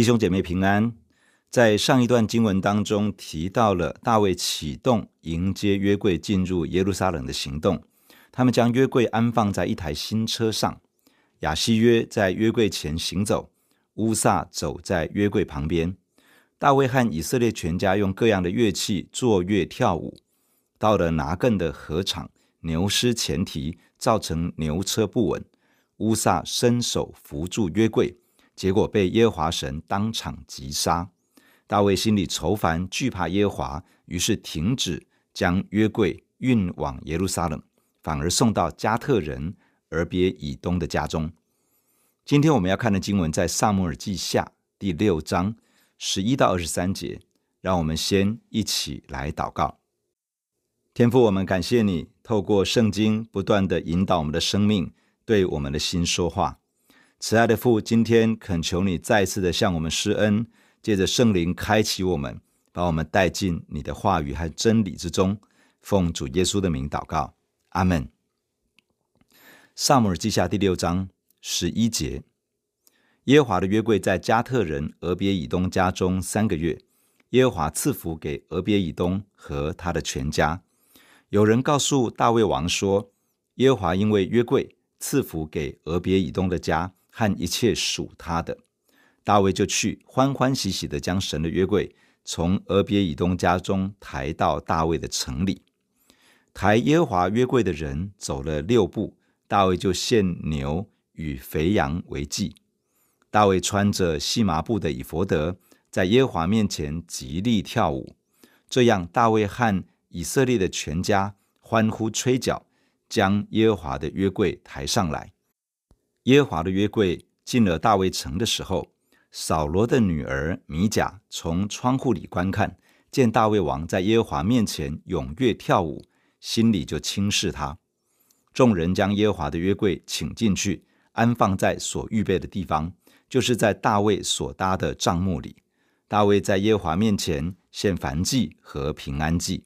弟兄姐妹平安。在上一段经文当中提到了大卫启动迎接约柜进入耶路撒冷的行动，他们将约柜安放在一台新车上，亚希约在约柜前行走，乌撒走在约柜旁边。大卫和以色列全家用各样的乐器作乐跳舞。到了拿更的禾场，牛失前蹄，造成牛车不稳，乌撒伸手扶住约柜。结果被耶和华神当场击杀。大卫心里愁烦，惧怕耶和华，于是停止将约柜运往耶路撒冷，反而送到加特人俄别以东的家中。今天我们要看的经文在撒母耳记下第六章十一到二十三节。让我们先一起来祷告。天父，我们感谢你透过圣经不断地引导我们的生命，对我们的心说话。慈爱的父，今天恳求你再次的向我们施恩，借着圣灵开启我们，把我们带进你的话语和真理之中。奉主耶稣的名祷告，阿门。撒母耳记下第六章十一节：耶和华的约柜在加特人俄别以东家中三个月，耶和华赐福给俄别以东和他的全家。有人告诉大卫王说，耶和华因为约柜赐福给俄别以东的家。和一切属他的，大卫就去欢欢喜喜的将神的约柜从俄别以东家中抬到大卫的城里。抬耶和华约柜的人走了六步，大卫就献牛与肥羊为祭。大卫穿着细麻布的以弗得，在耶和华面前极力跳舞。这样，大卫和以色列的全家欢呼吹角，将耶和华的约柜抬上来。耶和华的约柜进了大卫城的时候，扫罗的女儿米甲从窗户里观看，见大卫王在耶和华面前踊跃跳舞，心里就轻视他。众人将耶和华的约柜请进去，安放在所预备的地方，就是在大卫所搭的帐幕里。大卫在耶和华面前献燔祭和平安祭。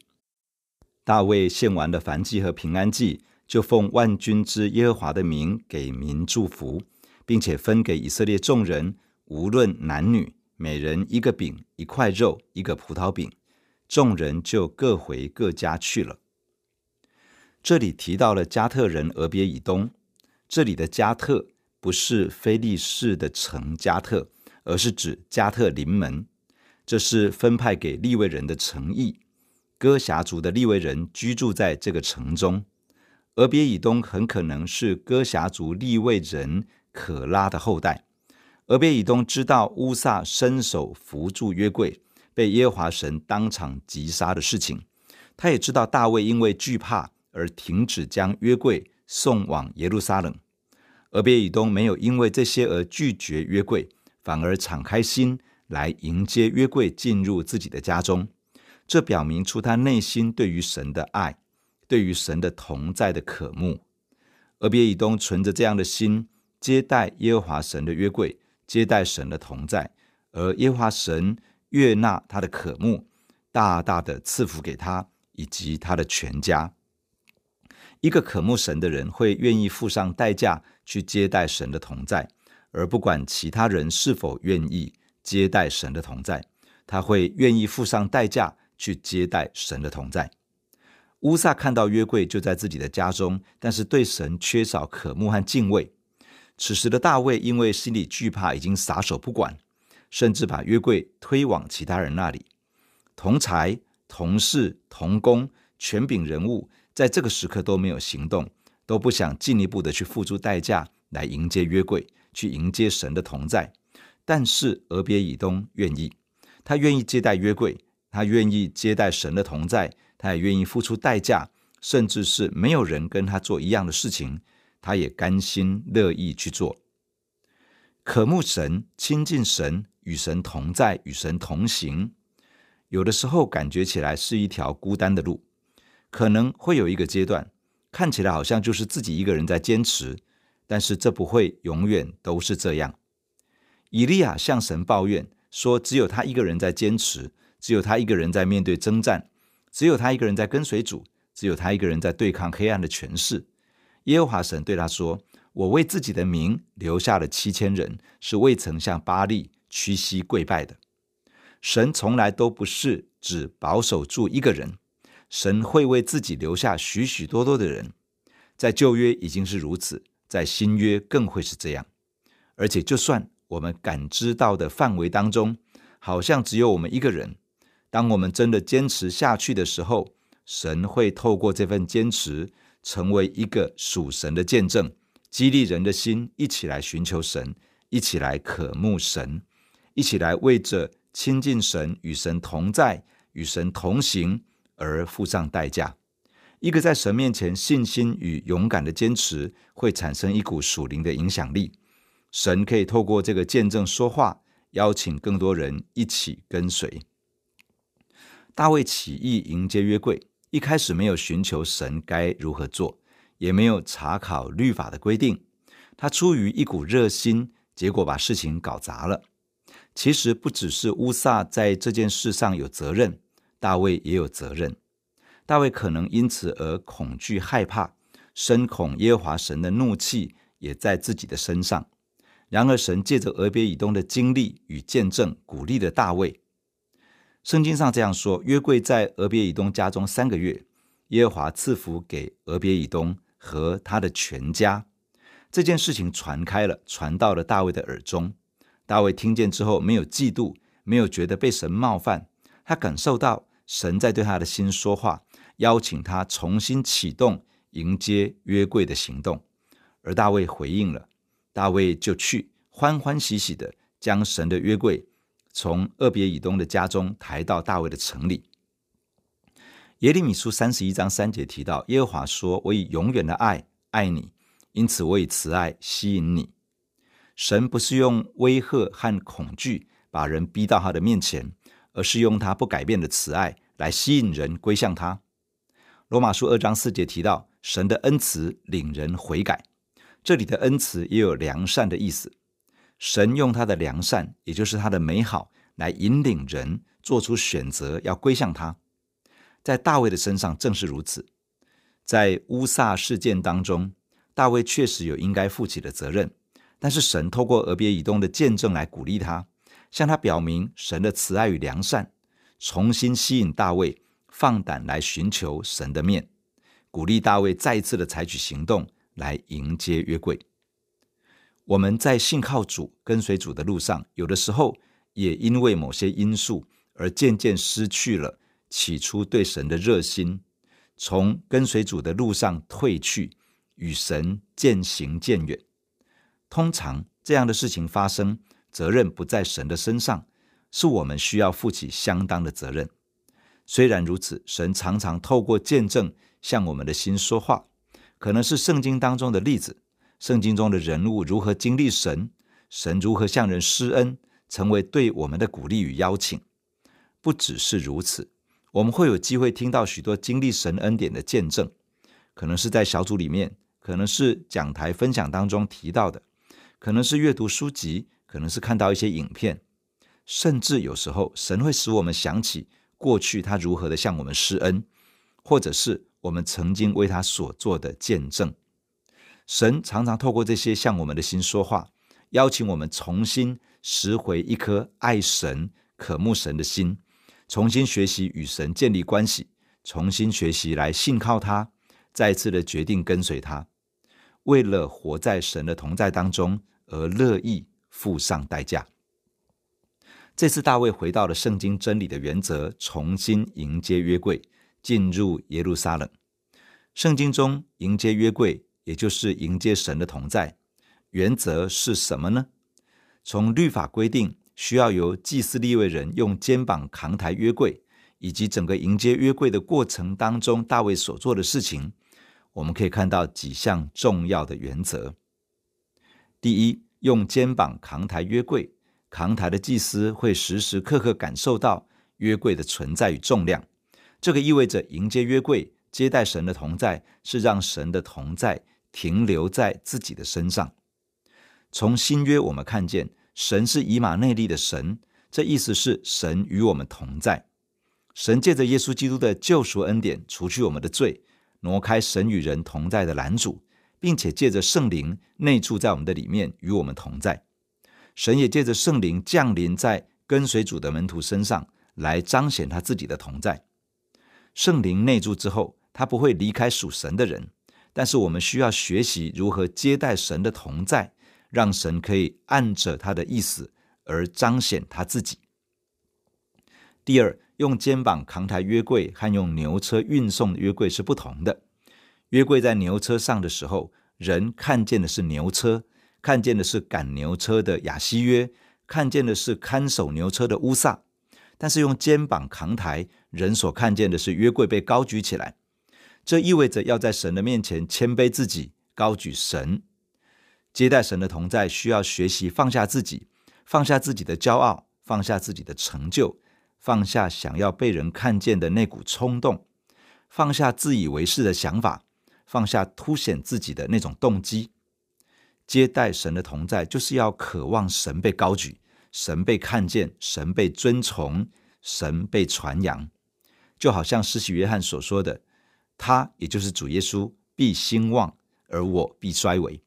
大卫献完了燔祭和平安祭。就奉万军之耶和华的名给民祝福，并且分给以色列众人，无论男女，每人一个饼、一块肉、一个葡萄饼。众人就各回各家去了。这里提到了加特人俄别以东，这里的加特不是非利士的城加特，而是指加特临门。这是分派给利未人的城邑，哥辖族的利未人居住在这个城中。俄别以东很可能是哥辖族利未人可拉的后代。俄别以东知道乌撒伸手扶住约柜，被耶华神当场击杀的事情。他也知道大卫因为惧怕而停止将约柜送往耶路撒冷。俄别以东没有因为这些而拒绝约柜，反而敞开心来迎接约柜进入自己的家中。这表明出他内心对于神的爱。对于神的同在的渴慕，俄别以东存着这样的心接待耶和华神的约柜，接待神的同在，而耶和华神悦纳他的渴慕，大大的赐福给他以及他的全家。一个渴慕神的人会愿意付上代价去接待神的同在，而不管其他人是否愿意接待神的同在，他会愿意付上代价去接待神的同在。乌撒看到约柜就在自己的家中，但是对神缺少渴慕和敬畏。此时的大卫因为心里惧怕，已经撒手不管，甚至把约柜推往其他人那里。同侪、同事、同工、权柄人物，在这个时刻都没有行动，都不想进一步的去付出代价来迎接约柜，去迎接神的同在。但是俄别以东愿意，他愿意接待约柜，他愿意接待神的同在。他也愿意付出代价，甚至是没有人跟他做一样的事情，他也甘心乐意去做。渴慕神、亲近神、与神同在、与神同行，有的时候感觉起来是一条孤单的路，可能会有一个阶段，看起来好像就是自己一个人在坚持，但是这不会永远都是这样。以利亚向神抱怨说，只有他一个人在坚持，只有他一个人在面对征战。只有他一个人在跟随主，只有他一个人在对抗黑暗的权势。耶和华神对他说：“我为自己的名留下了七千人，是未曾向巴力屈膝跪拜的。神从来都不是只保守住一个人，神会为自己留下许许多多的人。在旧约已经是如此，在新约更会是这样。而且，就算我们感知到的范围当中，好像只有我们一个人，当我们真的坚持下去的时候，神会透过这份坚持，成为一个属神的见证，激励人的心，一起来寻求神，一起来渴慕神，一起来为着亲近神、与神同在、与神同行而付上代价。一个在神面前信心与勇敢的坚持，会产生一股属灵的影响力。神可以透过这个见证说话，邀请更多人一起跟随。大卫起义迎接约柜。一开始没有寻求神该如何做，也没有查考律法的规定，他出于一股热心，结果把事情搞砸了。其实不只是乌撒在这件事上有责任，大卫也有责任。大卫可能因此而恐惧害怕，深恐耶和华神的怒气也在自己的身上。然而神借着俄别以东的经历与见证，鼓励了大卫。圣经上这样说：约柜在俄别以东家中三个月，耶和华赐福给俄别以东和他的全家。这件事情传开了，传到了大卫的耳中。大卫听见之后，没有嫉妒，没有觉得被神冒犯，他感受到神在对他的心说话，邀请他重新启动迎接约柜的行动。而大卫回应了，大卫就去欢欢喜喜的将神的约柜。从俄别以东的家中抬到大卫的城里。耶利米书三十一章三节提到，耶和华说：“我以永远的爱爱你，因此我以慈爱吸引你。”神不是用威吓和恐惧把人逼到他的面前，而是用他不改变的慈爱来吸引人归向他。罗马书二章四节提到，神的恩慈领人悔改。这里的恩慈也有良善的意思。神用他的良善，也就是他的美好，来引领人做出选择，要归向他。在大卫的身上正是如此。在乌撒事件当中，大卫确实有应该负起的责任，但是神透过俄别以东的见证来鼓励他，向他表明神的慈爱与良善，重新吸引大卫放胆来寻求神的面，鼓励大卫再一次的采取行动来迎接约柜。我们在信靠主、跟随主的路上，有的时候也因为某些因素而渐渐失去了起初对神的热心，从跟随主的路上退去，与神渐行渐远。通常这样的事情发生，责任不在神的身上，是我们需要负起相当的责任。虽然如此，神常常透过见证向我们的心说话，可能是圣经当中的例子。圣经中的人物如何经历神，神如何向人施恩，成为对我们的鼓励与邀请。不只是如此，我们会有机会听到许多经历神恩典的见证，可能是在小组里面，可能是讲台分享当中提到的，可能是阅读书籍，可能是看到一些影片，甚至有时候神会使我们想起过去他如何的向我们施恩，或者是我们曾经为他所做的见证。神常常透过这些向我们的心说话，邀请我们重新拾回一颗爱神、渴慕神的心，重新学习与神建立关系，重新学习来信靠他，再次的决定跟随他，为了活在神的同在当中而乐意付上代价。这次大卫回到了圣经真理的原则，重新迎接约柜，进入耶路撒冷。圣经中迎接约柜。也就是迎接神的同在，原则是什么呢？从律法规定需要由祭司立位人用肩膀扛抬约柜，以及整个迎接约柜的过程当中，大卫所做的事情，我们可以看到几项重要的原则。第一，用肩膀扛抬约柜，扛抬的祭司会时时刻刻感受到约柜的存在与重量，这个意味着迎接约柜、接待神的同在，是让神的同在。停留在自己的身上。从新约我们看见，神是以马内利的神，这意思是神与我们同在。神借着耶稣基督的救赎恩典，除去我们的罪，挪开神与人同在的拦阻，并且借着圣灵内住在我们的里面，与我们同在。神也借着圣灵降临在跟随主的门徒身上，来彰显他自己的同在。圣灵内住之后，他不会离开属神的人，但是我们需要学习如何接待神的同在，让神可以按着他的意思而彰显他自己。第二，用肩膀扛抬约柜和用牛车运送约柜是不同的。约柜在牛车上的时候，人看见的是牛车。看见的是赶牛车的亚希约，看见的是看守牛车的乌撒，但是用肩膀扛抬，人所看见的是约柜被高举起来。这意味着要在神的面前谦卑自己，高举神。接待神的同在，需要学习放下自己，放下自己的骄傲，放下自己的成就，放下想要被人看见的那股冲动，放下自以为是的想法，放下凸显自己的那种动机。接待神的同在，就是要渴望神被高举，神被看见，神被尊崇，神被传扬。就好像施洗约翰所说的：“他，也就是主耶稣，必兴旺，而我必衰微。”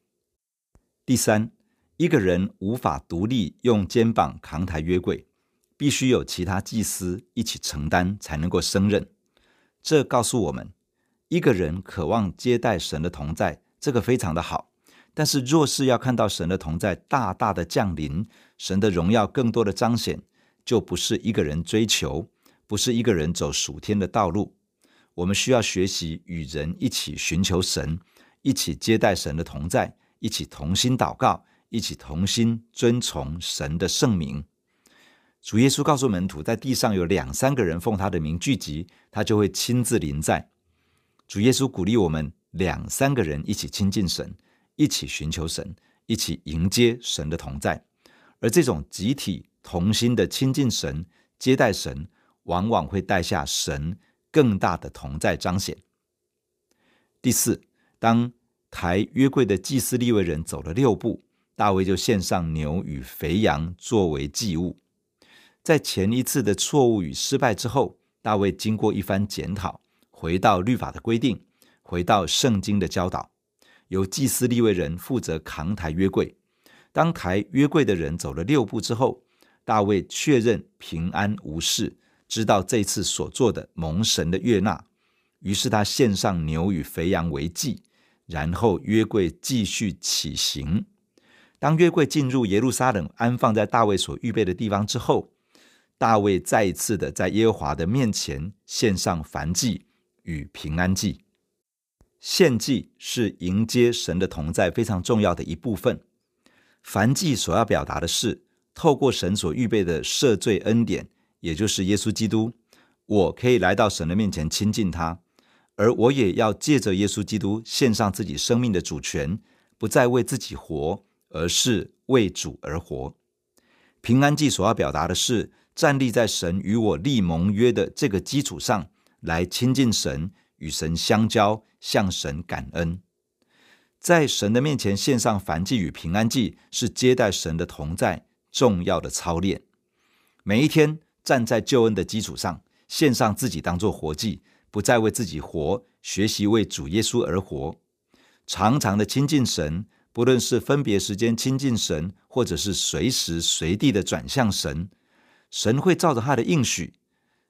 第三，一个人无法独立用肩膀扛抬约柜，必须有其他祭司一起承担，才能够胜任。这告诉我们，一个人渴望接待神的同在，这个非常的好。但是，若是要看到神的同在大大的降临，神的荣耀更多的彰显，就不是一个人追求，不是一个人走属天的道路。我们需要学习与人一起寻求神，一起接待神的同在，一起同心祷告，一起同心遵从神的圣名。主耶稣告诉门徒，在地上有两三个人奉他的名聚集，他就会亲自临在。主耶稣鼓励我们两三个人一起亲近神。一起寻求神，一起迎接神的同在，而这种集体同心的亲近神、接待神，往往会带下神更大的同在彰显。第四，当抬约柜的祭司利未人走了六步，大卫就献上牛与肥羊作为祭物。在前一次的错误与失败之后，大卫经过一番检讨，回到律法的规定，回到圣经的教导。由祭司利未人负责扛抬约柜。当抬约柜的人走了六步之后，大卫确认平安无事，知道这次所做的蒙神的悦纳，于是他献上牛与肥羊为祭，然后约柜继续起行。当约柜进入耶路撒冷，安放在大卫所预备的地方之后，大卫再一次的在耶和华的面前献上燔祭与平安祭。献祭是迎接神的同在非常重要的一部分。燔祭所要表达的是，透过神所预备的赦罪恩典，也就是耶稣基督，我可以来到神的面前亲近他，而我也要借着耶稣基督献上自己生命的主权，不再为自己活，而是为主而活。平安祭所要表达的是，站立在神与我立盟约的这个基础上，来亲近神。与神相交，向神感恩，在神的面前献上燔祭与平安祭，是接待神的同在重要的操练。每一天站在救恩的基础上，献上自己当做活祭，不再为自己活，学习为主耶稣而活。常常的亲近神，不论是分别时间亲近神，或者是随时随地的转向神，神会照着他的应许，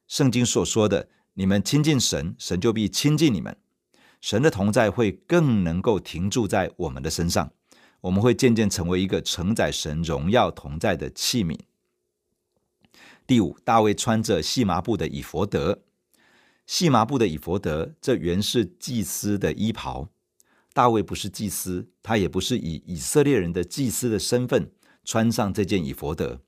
圣经所说的。你们亲近神，神就必亲近你们。神的同在会更能够停驻在我们的身上，我们会渐渐成为一个承载神荣耀同在的器皿。第五，大卫穿着细麻布的以弗德。细麻布的以弗德，这原是祭司的衣袍。大卫不是祭司，他也不是以以色列人的祭司的身份穿上这件以弗德。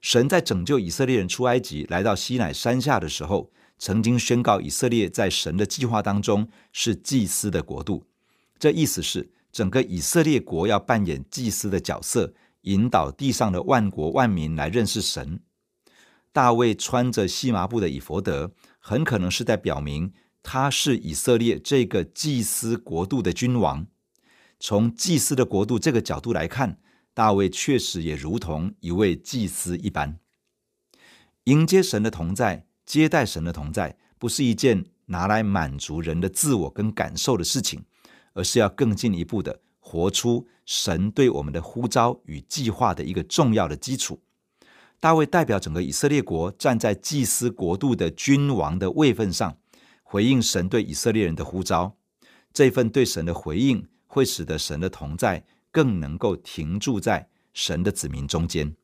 神在拯救以色列人出埃及，来到西乃山下的时候，曾经宣告以色列在神的计划当中是祭司的国度，这意思是整个以色列国要扮演祭司的角色，引导地上的万国万民来认识神。大卫穿着细麻布的以弗得，很可能是在表明他是以色列这个祭司国度的君王。从祭司的国度这个角度来看，大卫确实也如同一位祭司一般，迎接神的同在。接待神的同在，不是一件拿来满足人的自我跟感受的事情，而是要更进一步的活出神对我们的呼召与计划的一个重要的基础。大卫代表整个以色列国，站在祭司国度的君王的位分上，回应神对以色列人的呼召。这份对神的回应，会使得神的同在更能够停驻在神的子民中间。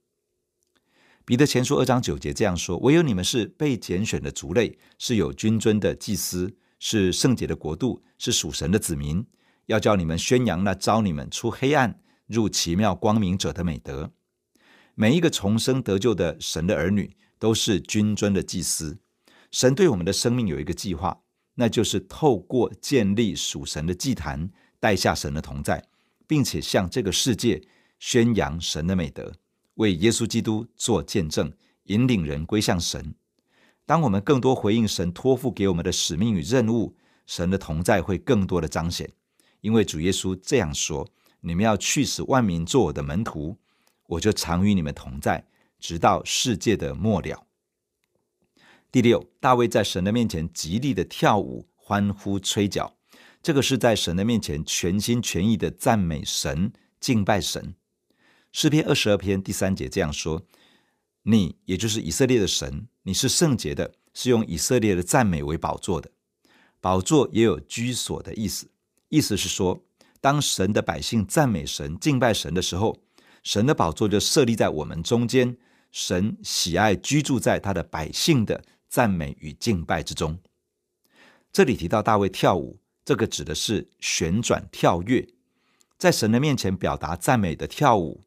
彼得前书二章九节这样说：“唯有你们是被拣选的族类，是有君尊的祭司，是圣洁的国度，是属神的子民，要叫你们宣扬那召你们出黑暗入奇妙光明者的美德。”每一个重生得救的神的儿女都是君尊的祭司。神对我们的生命有一个计划，那就是透过建立属神的祭坛，带下神的同在，并且向这个世界宣扬神的美德，为耶稣基督做见证，引领人归向神。当我们更多回应神托付给我们的使命与任务，神的同在会更多的彰显。因为主耶稣这样说：“你们要去使万民做我的门徒。”我就常与你们同在，直到世界的末了。第六，大卫在神的面前极力的跳舞、欢呼、吹角，这个是在神的面前全心全意的赞美神、敬拜神。诗篇二十二篇第三节这样说：“你也就是以色列的神，你是圣洁的，是用以色列的赞美为宝座的。宝座也有居所的意思，意思是说，当神的百姓赞美神、敬拜神的时候。”神的宝座就设立在我们中间，神喜爱居住在他的百姓的赞美与敬拜之中。这里提到大卫跳舞，这个指的是旋转跳跃，在神的面前表达赞美的跳舞，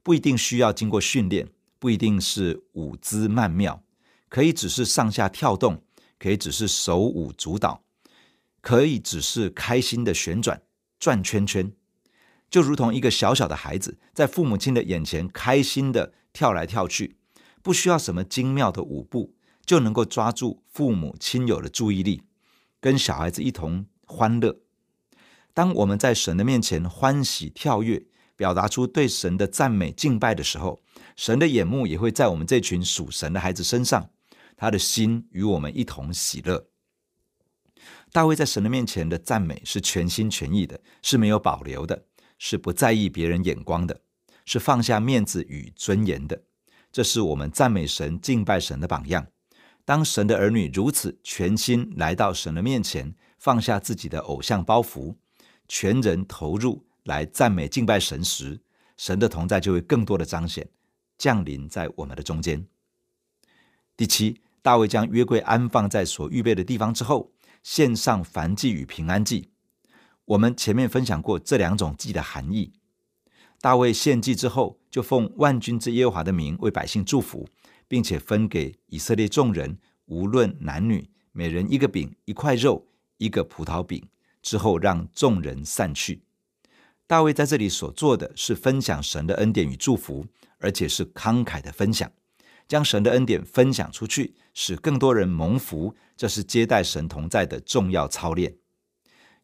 不一定需要经过训练，不一定是舞姿曼妙，可以只是上下跳动，可以只是手舞足蹈，可以只是开心的旋转转圈圈。就如同一个小小的孩子在父母亲的眼前开心地跳来跳去，不需要什么精妙的舞步，就能够抓住父母亲友的注意力，跟小孩子一同欢乐。当我们在神的面前欢喜跳跃，表达出对神的赞美敬拜的时候，神的眼目也会在我们这群属神的孩子身上，他的心与我们一同喜乐。大卫在神的面前的赞美是全心全意的，是没有保留的。是不在意别人眼光的，是放下面子与尊严的。这是我们赞美神、敬拜神的榜样。当神的儿女如此全心来到神的面前，放下自己的偶像包袱，全人投入来赞美敬拜神时，神的同在就会更多的彰显，降临在我们的中间。第七，大卫将约柜安放在所预备的地方之后，献上燔祭与平安祭。我们前面分享过这两种祭的含义。大卫献祭之后，就奉万军之耶和华的名为百姓祝福，并且分给以色列众人，无论男女，每人一个饼、一块肉、一个葡萄饼。之后让众人散去。大卫在这里所做的是分享神的恩典与祝福，而且是慷慨的分享，将神的恩典分享出去，使更多人蒙福。这是接待神同在的重要操练。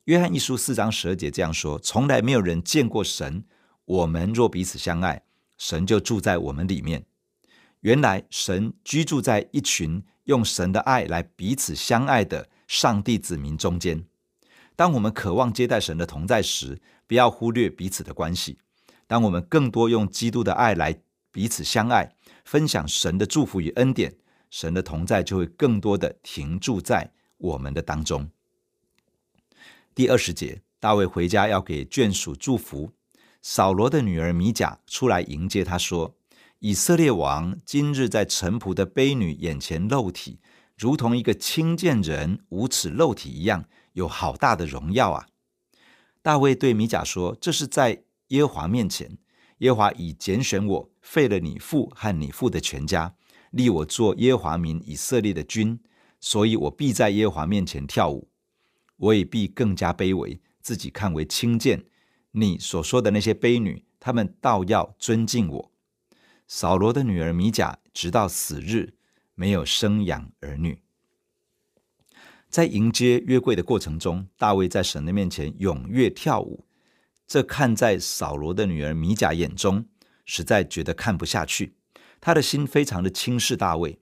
约翰一书四章十二节这样说：“从来没有人见过神。我们若彼此相爱，神就住在我们里面。原来神居住在一群用神的爱来彼此相爱的上帝子民中间。当我们渴望接待神的同在时，不要忽略彼此的关系。当我们更多用基督的爱来彼此相爱，分享神的祝福与恩典，神的同在就会更多的停驻在我们的当中。”第二十节，大卫回家要给眷属祝福。扫罗的女儿米甲出来迎接他，说：“以色列王今日在臣仆的婢女眼前露体，如同一个轻贱人无耻露体一样，有好大的荣耀啊！”大卫对米甲说：“这是在耶和华面前，耶和华已拣选我，废了你父和你父的全家，立我做耶和华民以色列的君，所以我必在耶和华面前跳舞。”我也必更加卑微，自己看为轻贱。你所说的那些卑女，他们倒要尊敬我。扫罗的女儿米甲，直到死日没有生养儿女。在迎接约柜的过程中，大卫在神的面前踊跃跳舞。这看在扫罗的女儿米甲眼中，实在觉得看不下去。他的心非常的轻视大卫。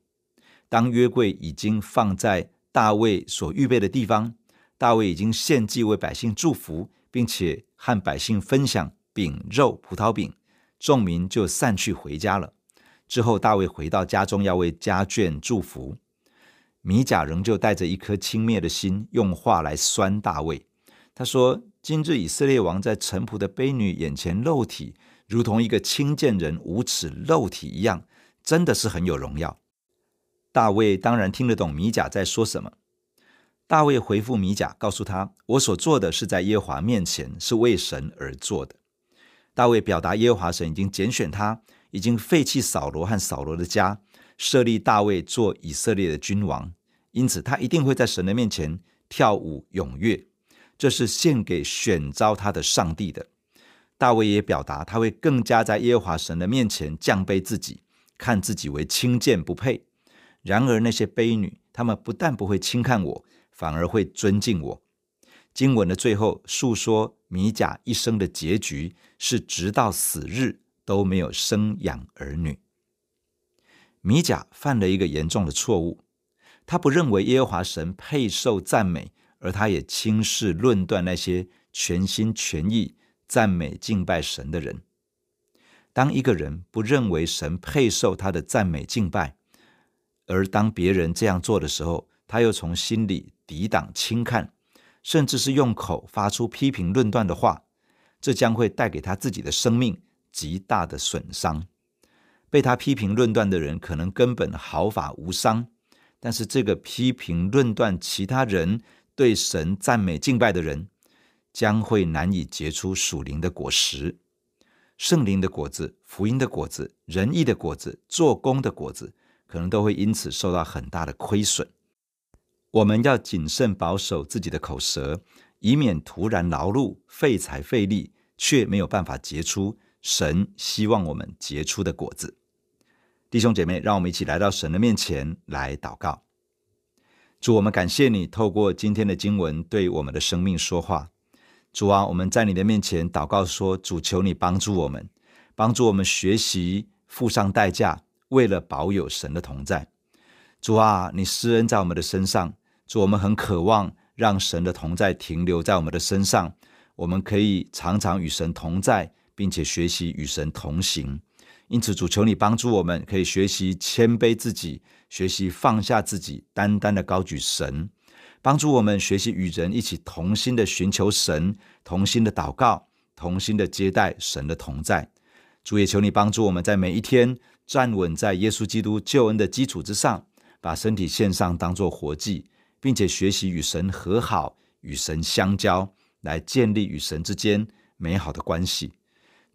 当约柜已经放在大卫所预备的地方。大卫已经献祭为百姓祝福，并且和百姓分享饼、肉、葡萄饼，众民就散去回家了。之后，大卫回到家中，要为家眷祝福。米甲仍旧带着一颗轻蔑的心，用话来酸大卫。他说：“今日以色列王在臣仆的卑女眼前露体，如同一个轻贱人无耻露体一样，真的是很有荣耀。”大卫当然听得懂米甲在说什么。大卫回复米甲，告诉他：“我所做的是在耶和华面前，是为神而做的。”大卫表达耶和华神已经拣选他，已经废弃扫罗和扫罗的家，设立大卫做以色列的君王。因此，他一定会在神的面前跳舞踊跃，这是献给选召他的上帝的。大卫也表达他会更加在耶和华神的面前降卑自己，看自己为轻贱不配。然而，那些卑女，他们不但不会轻看我。反而会尊敬我。经文的最后述说米甲一生的结局是，直到死日都没有生养儿女。米甲犯了一个严重的错误，他不认为耶和华神配受赞美，而他也轻视论断那些全心全意赞美敬拜神的人。当一个人不认为神配受他的赞美敬拜，而当别人这样做的时候，他又从心里抵挡轻看，甚至是用口发出批评论断的话，这将会带给他自己的生命极大的损伤。被他批评论断的人可能根本毫发无伤，但是这个批评论断其他人对神赞美敬拜的人，将会难以结出属灵的果实。圣灵的果子、福音的果子、仁义的果子、做工的果子，可能都会因此受到很大的亏损。我们要谨慎保守自己的口舌，以免徒然劳碌、费财费力，却没有办法结出神希望我们结出的果子。弟兄姐妹，让我们一起来到神的面前来祷告。主，我们感谢你透过今天的经文对我们的生命说话。主啊，我们在你的面前祷告说：主，求你帮助我们，帮助我们学习付上代价，为了保有神的同在。主啊，你施恩在我们的身上。主，我们很渴望让神的同在停留在我们的身上，我们可以常常与神同在，并且学习与神同行。因此，主求你帮助我们，可以学习谦卑自己，学习放下自己，单单的高举神，帮助我们学习与人一起同心的寻求神，同心的祷告，同心的接待神的同在。主也求你帮助我们在每一天站稳在耶稣基督救恩的基础之上，把身体献上当做活祭。并且学习与神和好，与神相交，来建立与神之间美好的关系。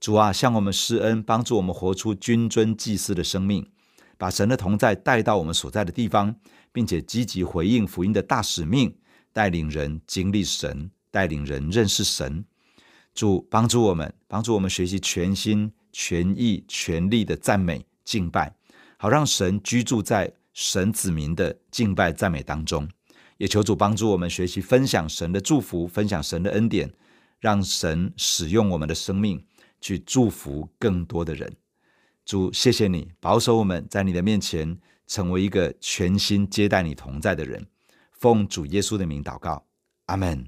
主啊，向我们施恩，帮助我们活出君尊祭司的生命，把神的同在带到我们所在的地方，并且积极回应福音的大使命，带领人经历神，带领人认识神。主帮助我们，帮助我们学习全心全意全力的赞美敬拜，好让神居住在神子民的敬拜赞美当中。也求主帮助我们学习分享神的祝福，分享神的恩典，让神使用我们的生命去祝福更多的人。主，谢谢你保守我们在你的面前成为一个全心接待你同在的人。奉主耶稣的名祷告，阿门。